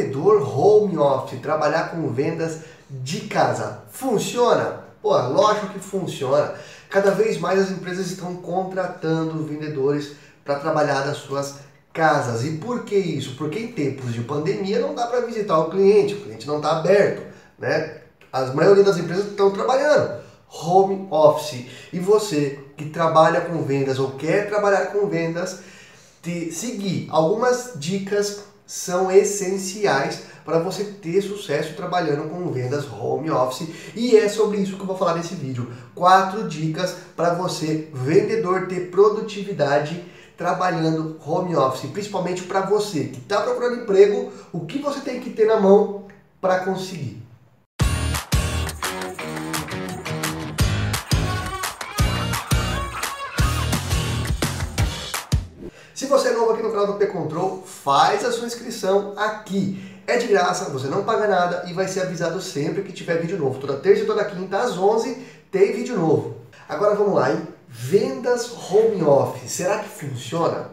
vendedor home office, trabalhar com vendas de casa, funciona? Pô, lógico que funciona. Cada vez mais as empresas estão contratando vendedores para trabalhar das suas casas. E por que isso? Porque em tempos de pandemia não dá para visitar o cliente, o cliente não está aberto, né? A maioria das empresas estão trabalhando home office. E você que trabalha com vendas ou quer trabalhar com vendas, te seguir algumas dicas são essenciais para você ter sucesso trabalhando com vendas home office e é sobre isso que eu vou falar nesse vídeo. Quatro dicas para você vendedor ter produtividade trabalhando home office, principalmente para você que está procurando emprego, o que você tem que ter na mão para conseguir. Se você é novo aqui no canal do P-Control, faz a sua inscrição aqui. É de graça, você não paga nada e vai ser avisado sempre que tiver vídeo novo. Toda terça e toda quinta às 11 tem vídeo novo. Agora vamos lá, hein? Vendas home office, será que funciona?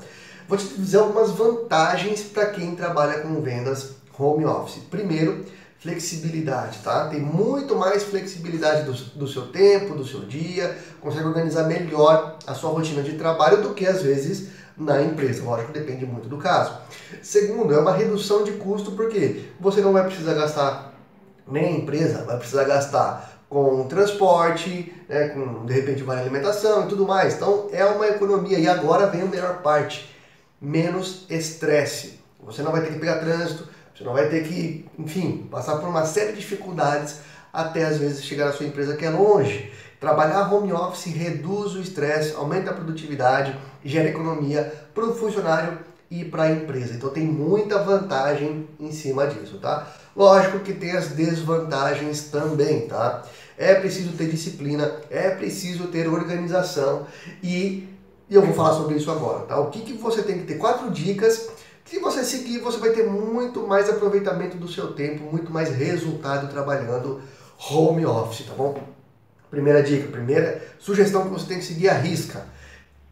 Vou te dizer algumas vantagens para quem trabalha com vendas home office. Primeiro, flexibilidade, tá? Tem muito mais flexibilidade do, do, seu tempo, do seu dia, consegue organizar melhor a sua rotina de trabalho do que às vezes na empresa. Lógico, depende muito do caso. Segundo, é uma redução de custo, porque você não vai precisar gastar, nem a empresa vai precisar gastar com transporte, né, com de repente vale alimentação e tudo mais. Então é uma economia. E agora vem a melhor parte: menos estresse. Você não vai ter que pegar trânsito, você não vai ter que, enfim, passar por uma série de dificuldades até às vezes chegar na sua empresa que é longe. Trabalhar home office reduz o estresse, aumenta a produtividade, gera economia para o funcionário e para a empresa. Então tem muita vantagem em cima disso, tá? Lógico que tem as desvantagens também, tá? É preciso ter disciplina, é preciso ter organização e, e eu vou falar sobre isso agora, tá? O que, que você tem que ter? Quatro dicas se você seguir, você vai ter muito mais aproveitamento do seu tempo, muito mais resultado trabalhando home office, tá bom? Primeira dica, primeira sugestão que você tem que seguir a risca.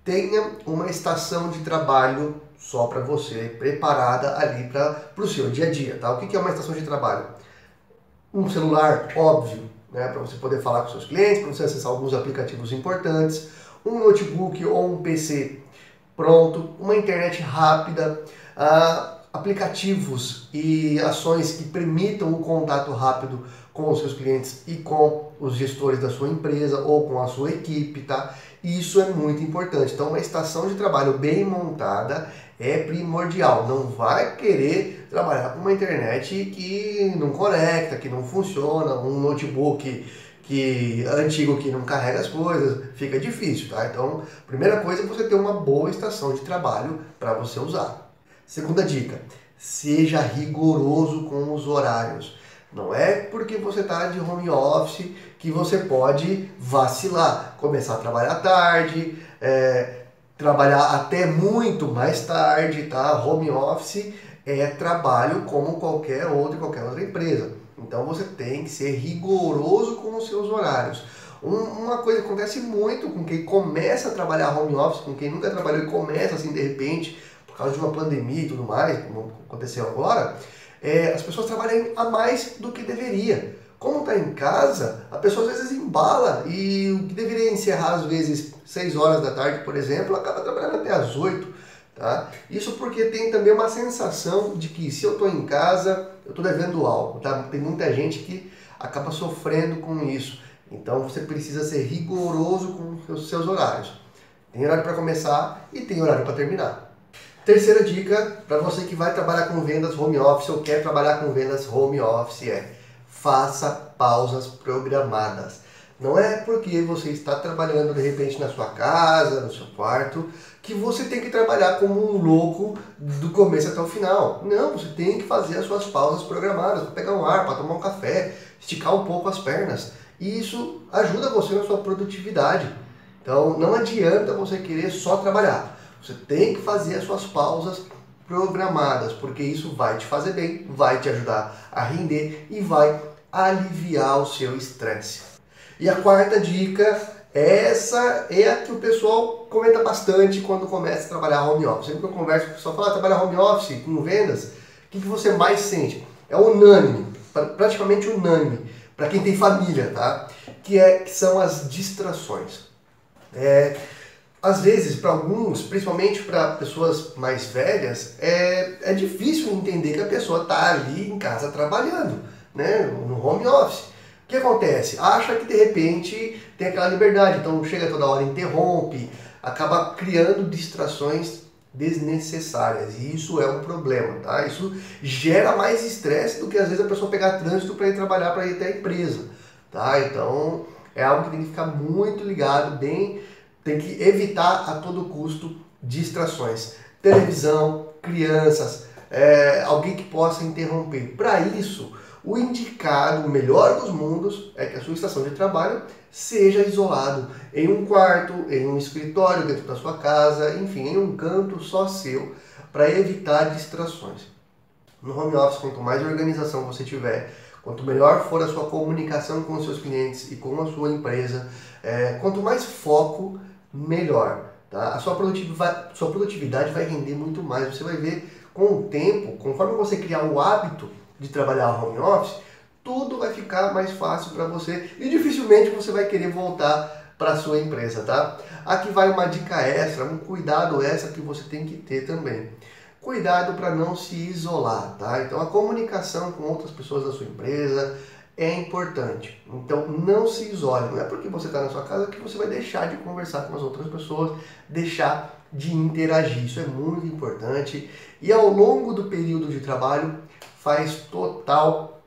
Tenha uma estação de trabalho só para você, preparada ali para o seu dia a dia, tá? O que, é uma estação de trabalho? Um celular, óbvio, né, para você poder falar com seus clientes, para você acessar alguns aplicativos importantes, um notebook ou um PC pronto, uma internet rápida, uh, aplicativos e ações que permitam o contato rápido com os seus clientes e com os gestores da sua empresa ou com a sua equipe, tá? Isso é muito importante. Então, uma estação de trabalho bem montada é primordial. Não vai querer trabalhar com uma internet que não conecta, que não funciona, um notebook que antigo que não carrega as coisas, fica difícil, tá? Então, primeira coisa é você ter uma boa estação de trabalho para você usar. Segunda dica, seja rigoroso com os horários. Não é porque você está de home office que você pode vacilar, começar a trabalhar tarde, é, trabalhar até muito mais tarde, tá? Home office é trabalho como qualquer outra, qualquer outra empresa. Então você tem que ser rigoroso com os seus horários. uma coisa que acontece muito com quem começa a trabalhar home office, com quem nunca trabalhou e começa assim de repente, por causa de uma pandemia e tudo mais, como aconteceu agora, é, as pessoas trabalham a mais do que deveria. Como está em casa, a pessoa às vezes embala e o que deveria encerrar às vezes 6 horas da tarde, por exemplo, acaba trabalhando até as 8. Tá? Isso porque tem também uma sensação de que se eu estou em casa, eu estou devendo algo. Tá? Tem muita gente que acaba sofrendo com isso. Então você precisa ser rigoroso com os seus horários. Tem horário para começar e tem horário para terminar. Terceira dica para você que vai trabalhar com vendas home office ou quer trabalhar com vendas home office é faça pausas programadas. Não é porque você está trabalhando de repente na sua casa, no seu quarto, que você tem que trabalhar como um louco do começo até o final. Não, você tem que fazer as suas pausas programadas, para pegar um ar, para tomar um café, esticar um pouco as pernas. E isso ajuda você na sua produtividade. Então não adianta você querer só trabalhar. Você tem que fazer as suas pausas programadas, porque isso vai te fazer bem, vai te ajudar a render e vai aliviar o seu estresse. E a quarta dica, essa é a que o pessoal comenta bastante quando começa a trabalhar home office. Sempre que eu converso com o pessoal, fala, ah, trabalhar home office com vendas, o que, que você mais sente? É unânime, praticamente unânime, para quem tem família, tá? Que, é, que são as distrações. É, às vezes, para alguns, principalmente para pessoas mais velhas, é, é difícil entender que a pessoa está ali em casa trabalhando, né, no home office. O que acontece? Acha que de repente tem aquela liberdade, então chega toda hora, interrompe, acaba criando distrações desnecessárias. E isso é um problema, tá? Isso gera mais estresse do que às vezes a pessoa pegar trânsito para ir trabalhar, para ir até a empresa, tá? Então é algo que tem que ficar muito ligado, bem, tem que evitar a todo custo distrações. Televisão, crianças, é, alguém que possa interromper. Para isso, o indicado, o melhor dos mundos, é que a sua estação de trabalho seja isolado em um quarto, em um escritório dentro da sua casa, enfim, em um canto só seu, para evitar distrações. No home office, quanto mais organização você tiver, quanto melhor for a sua comunicação com os seus clientes e com a sua empresa, é, quanto mais foco, melhor. Tá? A sua produtividade, sua produtividade vai render muito mais. Você vai ver com o tempo, conforme você criar o hábito de trabalhar home office, tudo vai ficar mais fácil para você e dificilmente você vai querer voltar para a sua empresa, tá? Aqui vai uma dica extra, um cuidado extra que você tem que ter também. Cuidado para não se isolar, tá? Então a comunicação com outras pessoas da sua empresa é importante. Então não se isole. Não é porque você está na sua casa que você vai deixar de conversar com as outras pessoas, deixar de interagir. Isso é muito importante. E ao longo do período de trabalho, faz total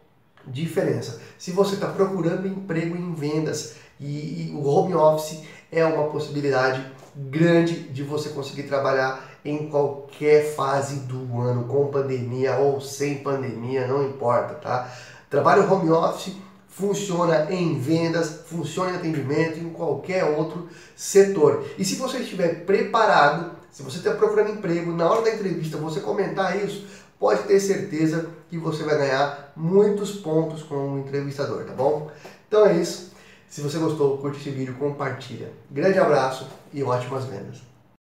diferença. Se você está procurando emprego em vendas e, e o home office é uma possibilidade grande de você conseguir trabalhar em qualquer fase do ano, com pandemia ou sem pandemia, não importa, tá? Trabalho home office funciona em vendas, funciona em atendimento, em qualquer outro setor. E se você estiver preparado, se você está procurando emprego, na hora da entrevista você comentar isso, pode ter certeza que você vai ganhar muitos pontos com o entrevistador, tá bom? Então é isso. Se você gostou, curte esse vídeo, compartilha. Grande abraço e ótimas vendas.